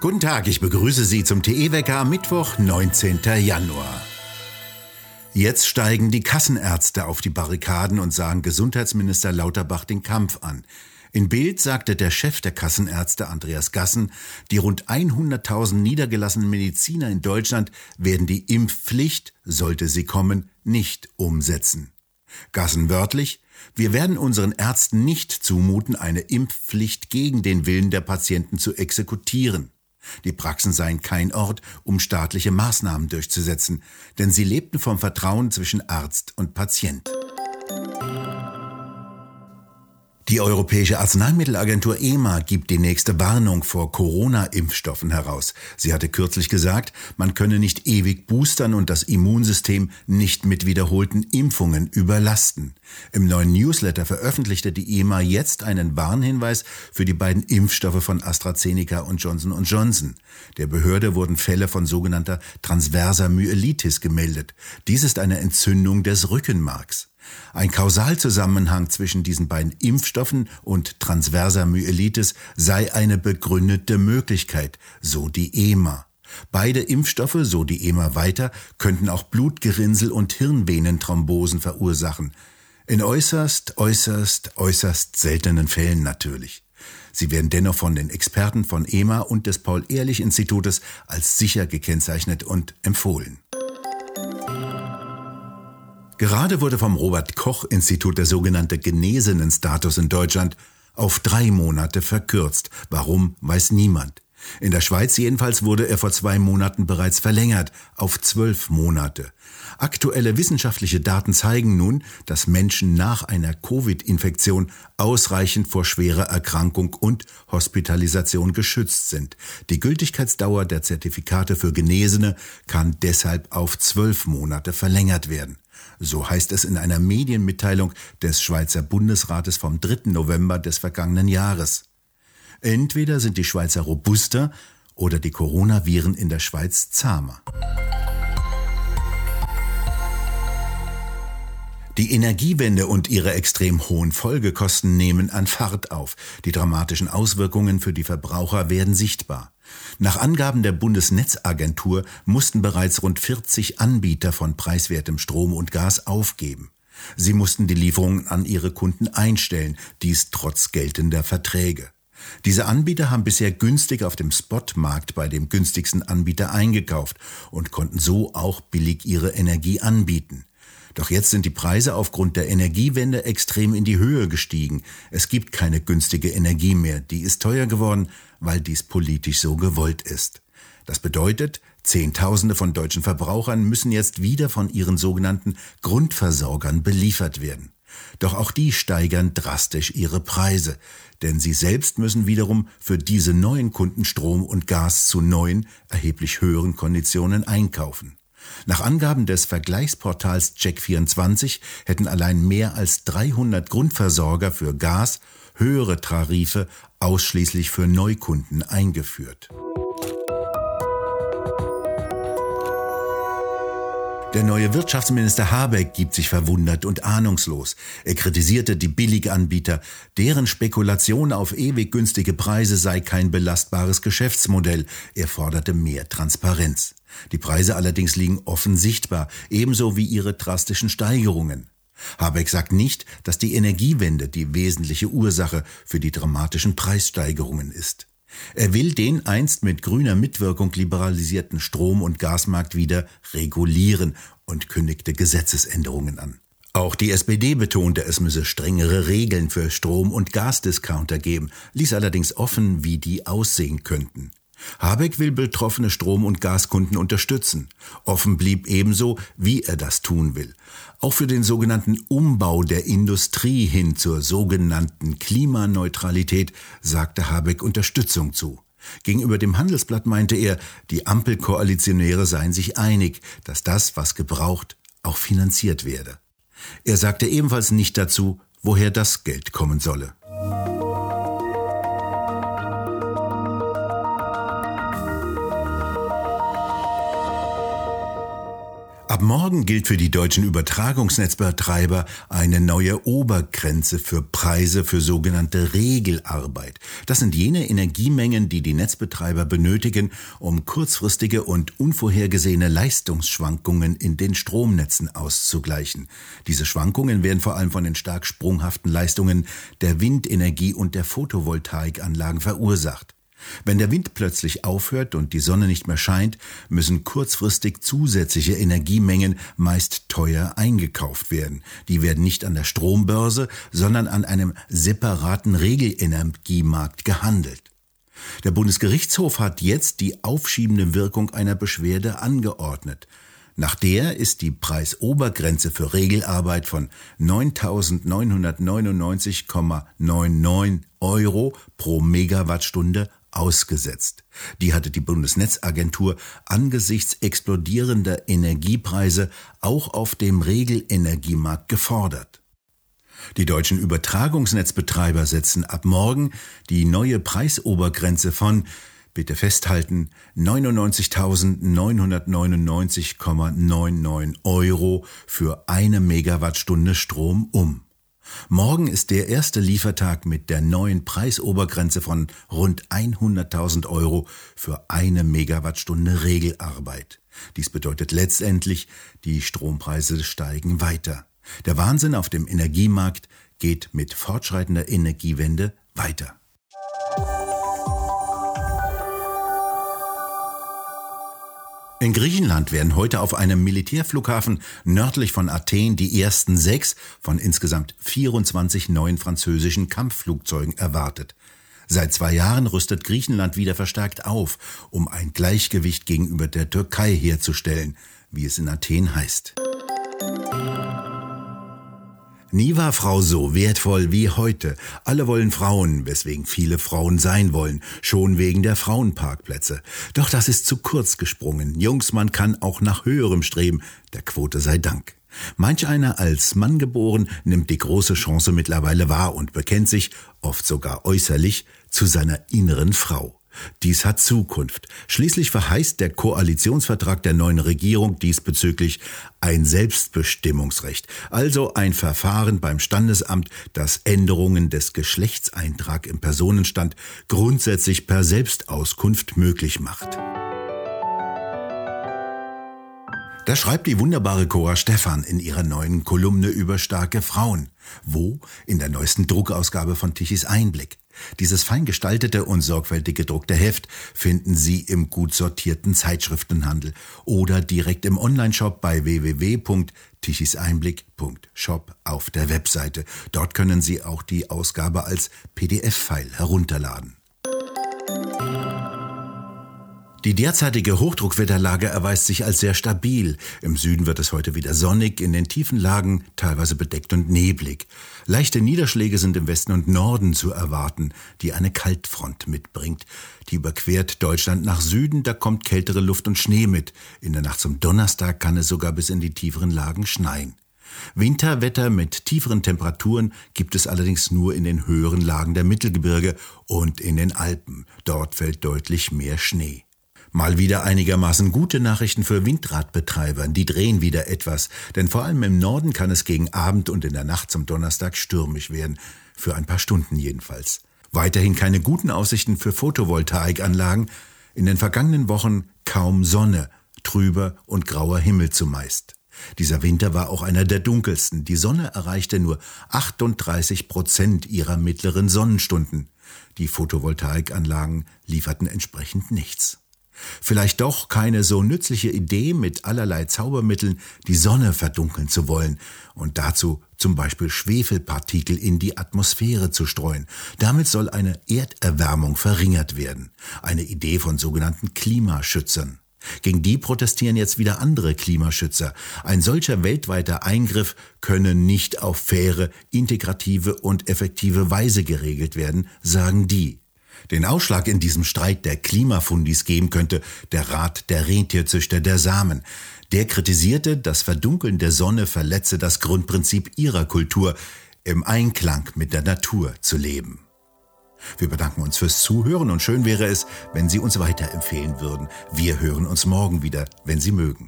Guten Tag, ich begrüße Sie zum TE-Wecker am Mittwoch, 19. Januar. Jetzt steigen die Kassenärzte auf die Barrikaden und sahen Gesundheitsminister Lauterbach den Kampf an. In Bild sagte der Chef der Kassenärzte Andreas Gassen, die rund 100.000 niedergelassenen Mediziner in Deutschland werden die Impfpflicht, sollte sie kommen, nicht umsetzen. Gassen wörtlich, wir werden unseren Ärzten nicht zumuten, eine Impfpflicht gegen den Willen der Patienten zu exekutieren. Die Praxen seien kein Ort, um staatliche Maßnahmen durchzusetzen, denn sie lebten vom Vertrauen zwischen Arzt und Patient. Die Europäische Arzneimittelagentur EMA gibt die nächste Warnung vor Corona-Impfstoffen heraus. Sie hatte kürzlich gesagt, man könne nicht ewig boostern und das Immunsystem nicht mit wiederholten Impfungen überlasten. Im neuen Newsletter veröffentlichte die EMA jetzt einen Warnhinweis für die beiden Impfstoffe von AstraZeneca und Johnson Johnson. Der Behörde wurden Fälle von sogenannter transverser Myelitis gemeldet. Dies ist eine Entzündung des Rückenmarks. Ein Kausalzusammenhang zwischen diesen beiden Impfstoffen und transverser Myelitis sei eine begründete Möglichkeit, so die EMA. Beide Impfstoffe, so die EMA weiter, könnten auch Blutgerinnsel und Hirnvenenthrombosen verursachen. In äußerst, äußerst, äußerst seltenen Fällen natürlich. Sie werden dennoch von den Experten von EMA und des Paul-Ehrlich-Institutes als sicher gekennzeichnet und empfohlen. Gerade wurde vom Robert Koch Institut der sogenannte Genesenen-Status in Deutschland auf drei Monate verkürzt. Warum, weiß niemand. In der Schweiz jedenfalls wurde er vor zwei Monaten bereits verlängert auf zwölf Monate. Aktuelle wissenschaftliche Daten zeigen nun, dass Menschen nach einer Covid-Infektion ausreichend vor schwerer Erkrankung und Hospitalisation geschützt sind. Die Gültigkeitsdauer der Zertifikate für Genesene kann deshalb auf zwölf Monate verlängert werden. So heißt es in einer Medienmitteilung des Schweizer Bundesrates vom 3. November des vergangenen Jahres. Entweder sind die Schweizer robuster oder die Coronaviren in der Schweiz zahmer. Die Energiewende und ihre extrem hohen Folgekosten nehmen an Fahrt auf. Die dramatischen Auswirkungen für die Verbraucher werden sichtbar. Nach Angaben der Bundesnetzagentur mussten bereits rund 40 Anbieter von preiswertem Strom und Gas aufgeben. Sie mussten die Lieferungen an ihre Kunden einstellen, dies trotz geltender Verträge. Diese Anbieter haben bisher günstig auf dem Spotmarkt bei dem günstigsten Anbieter eingekauft und konnten so auch billig ihre Energie anbieten. Doch jetzt sind die Preise aufgrund der Energiewende extrem in die Höhe gestiegen. Es gibt keine günstige Energie mehr, die ist teuer geworden, weil dies politisch so gewollt ist. Das bedeutet, Zehntausende von deutschen Verbrauchern müssen jetzt wieder von ihren sogenannten Grundversorgern beliefert werden. Doch auch die steigern drastisch ihre Preise, denn sie selbst müssen wiederum für diese neuen Kunden Strom und Gas zu neuen, erheblich höheren Konditionen einkaufen. Nach Angaben des Vergleichsportals Check24 hätten allein mehr als 300 Grundversorger für Gas höhere Tarife ausschließlich für Neukunden eingeführt. Der neue Wirtschaftsminister Habeck gibt sich verwundert und ahnungslos. Er kritisierte die Billiganbieter, deren Spekulation auf ewig günstige Preise sei kein belastbares Geschäftsmodell. Er forderte mehr Transparenz. Die Preise allerdings liegen offen sichtbar, ebenso wie ihre drastischen Steigerungen. Habeck sagt nicht, dass die Energiewende die wesentliche Ursache für die dramatischen Preissteigerungen ist. Er will den einst mit grüner Mitwirkung liberalisierten Strom- und Gasmarkt wieder regulieren und kündigte Gesetzesänderungen an. Auch die SPD betonte, es müsse strengere Regeln für Strom- und Gasdiscounter geben, ließ allerdings offen, wie die aussehen könnten. Habeck will betroffene Strom- und Gaskunden unterstützen. Offen blieb ebenso, wie er das tun will. Auch für den sogenannten Umbau der Industrie hin zur sogenannten Klimaneutralität sagte Habeck Unterstützung zu. Gegenüber dem Handelsblatt meinte er, die Ampelkoalitionäre seien sich einig, dass das, was gebraucht, auch finanziert werde. Er sagte ebenfalls nicht dazu, woher das Geld kommen solle. Ab morgen gilt für die deutschen Übertragungsnetzbetreiber eine neue Obergrenze für Preise für sogenannte Regelarbeit. Das sind jene Energiemengen, die die Netzbetreiber benötigen, um kurzfristige und unvorhergesehene Leistungsschwankungen in den Stromnetzen auszugleichen. Diese Schwankungen werden vor allem von den stark sprunghaften Leistungen der Windenergie und der Photovoltaikanlagen verursacht. Wenn der Wind plötzlich aufhört und die Sonne nicht mehr scheint, müssen kurzfristig zusätzliche Energiemengen meist teuer eingekauft werden. Die werden nicht an der Strombörse, sondern an einem separaten Regelenergiemarkt gehandelt. Der Bundesgerichtshof hat jetzt die aufschiebende Wirkung einer Beschwerde angeordnet. Nach der ist die Preisobergrenze für Regelarbeit von 9.999,99 Euro pro Megawattstunde ausgesetzt. Die hatte die Bundesnetzagentur angesichts explodierender Energiepreise auch auf dem Regelenergiemarkt gefordert. Die deutschen Übertragungsnetzbetreiber setzen ab morgen die neue Preisobergrenze von bitte festhalten 99.999,99 Euro für eine Megawattstunde Strom um. Morgen ist der erste Liefertag mit der neuen Preisobergrenze von rund 100.000 Euro für eine Megawattstunde Regelarbeit. Dies bedeutet letztendlich, die Strompreise steigen weiter. Der Wahnsinn auf dem Energiemarkt geht mit fortschreitender Energiewende weiter. In Griechenland werden heute auf einem Militärflughafen nördlich von Athen die ersten sechs von insgesamt 24 neuen französischen Kampfflugzeugen erwartet. Seit zwei Jahren rüstet Griechenland wieder verstärkt auf, um ein Gleichgewicht gegenüber der Türkei herzustellen, wie es in Athen heißt. Nie war Frau so wertvoll wie heute. Alle wollen Frauen, weswegen viele Frauen sein wollen, schon wegen der Frauenparkplätze. Doch das ist zu kurz gesprungen. Jungs, man kann auch nach höherem streben, der Quote sei Dank. Manch einer als Mann geboren nimmt die große Chance mittlerweile wahr und bekennt sich, oft sogar äußerlich, zu seiner inneren Frau. Dies hat Zukunft. Schließlich verheißt der Koalitionsvertrag der neuen Regierung diesbezüglich ein Selbstbestimmungsrecht, also ein Verfahren beim Standesamt, das Änderungen des Geschlechtseintrag im Personenstand grundsätzlich per Selbstauskunft möglich macht. Da schreibt die wunderbare Cora Stephan in ihrer neuen Kolumne über starke Frauen. Wo? In der neuesten Druckausgabe von Tichys Einblick. Dieses fein gestaltete und sorgfältig gedruckte Heft finden Sie im gut sortierten Zeitschriftenhandel oder direkt im Onlineshop bei www.tichiseinblick.shop auf der Webseite. Dort können Sie auch die Ausgabe als PDF-File herunterladen. Die derzeitige Hochdruckwetterlage erweist sich als sehr stabil. Im Süden wird es heute wieder sonnig, in den tiefen Lagen teilweise bedeckt und neblig. Leichte Niederschläge sind im Westen und Norden zu erwarten, die eine Kaltfront mitbringt. Die überquert Deutschland nach Süden, da kommt kältere Luft und Schnee mit. In der Nacht zum Donnerstag kann es sogar bis in die tieferen Lagen schneien. Winterwetter mit tieferen Temperaturen gibt es allerdings nur in den höheren Lagen der Mittelgebirge und in den Alpen. Dort fällt deutlich mehr Schnee. Mal wieder einigermaßen gute Nachrichten für Windradbetreiber. Die drehen wieder etwas, denn vor allem im Norden kann es gegen Abend und in der Nacht zum Donnerstag stürmisch werden. Für ein paar Stunden jedenfalls. Weiterhin keine guten Aussichten für Photovoltaikanlagen. In den vergangenen Wochen kaum Sonne, trüber und grauer Himmel zumeist. Dieser Winter war auch einer der dunkelsten. Die Sonne erreichte nur 38 Prozent ihrer mittleren Sonnenstunden. Die Photovoltaikanlagen lieferten entsprechend nichts. Vielleicht doch keine so nützliche Idee, mit allerlei Zaubermitteln die Sonne verdunkeln zu wollen und dazu zum Beispiel Schwefelpartikel in die Atmosphäre zu streuen. Damit soll eine Erderwärmung verringert werden. Eine Idee von sogenannten Klimaschützern. Gegen die protestieren jetzt wieder andere Klimaschützer. Ein solcher weltweiter Eingriff könne nicht auf faire, integrative und effektive Weise geregelt werden, sagen die. Den Ausschlag in diesem Streit der Klimafundis geben könnte der Rat der Rentierzüchter der Samen. Der kritisierte, das Verdunkeln der Sonne verletze das Grundprinzip ihrer Kultur, im Einklang mit der Natur zu leben. Wir bedanken uns fürs Zuhören und schön wäre es, wenn Sie uns weiterempfehlen würden. Wir hören uns morgen wieder, wenn Sie mögen.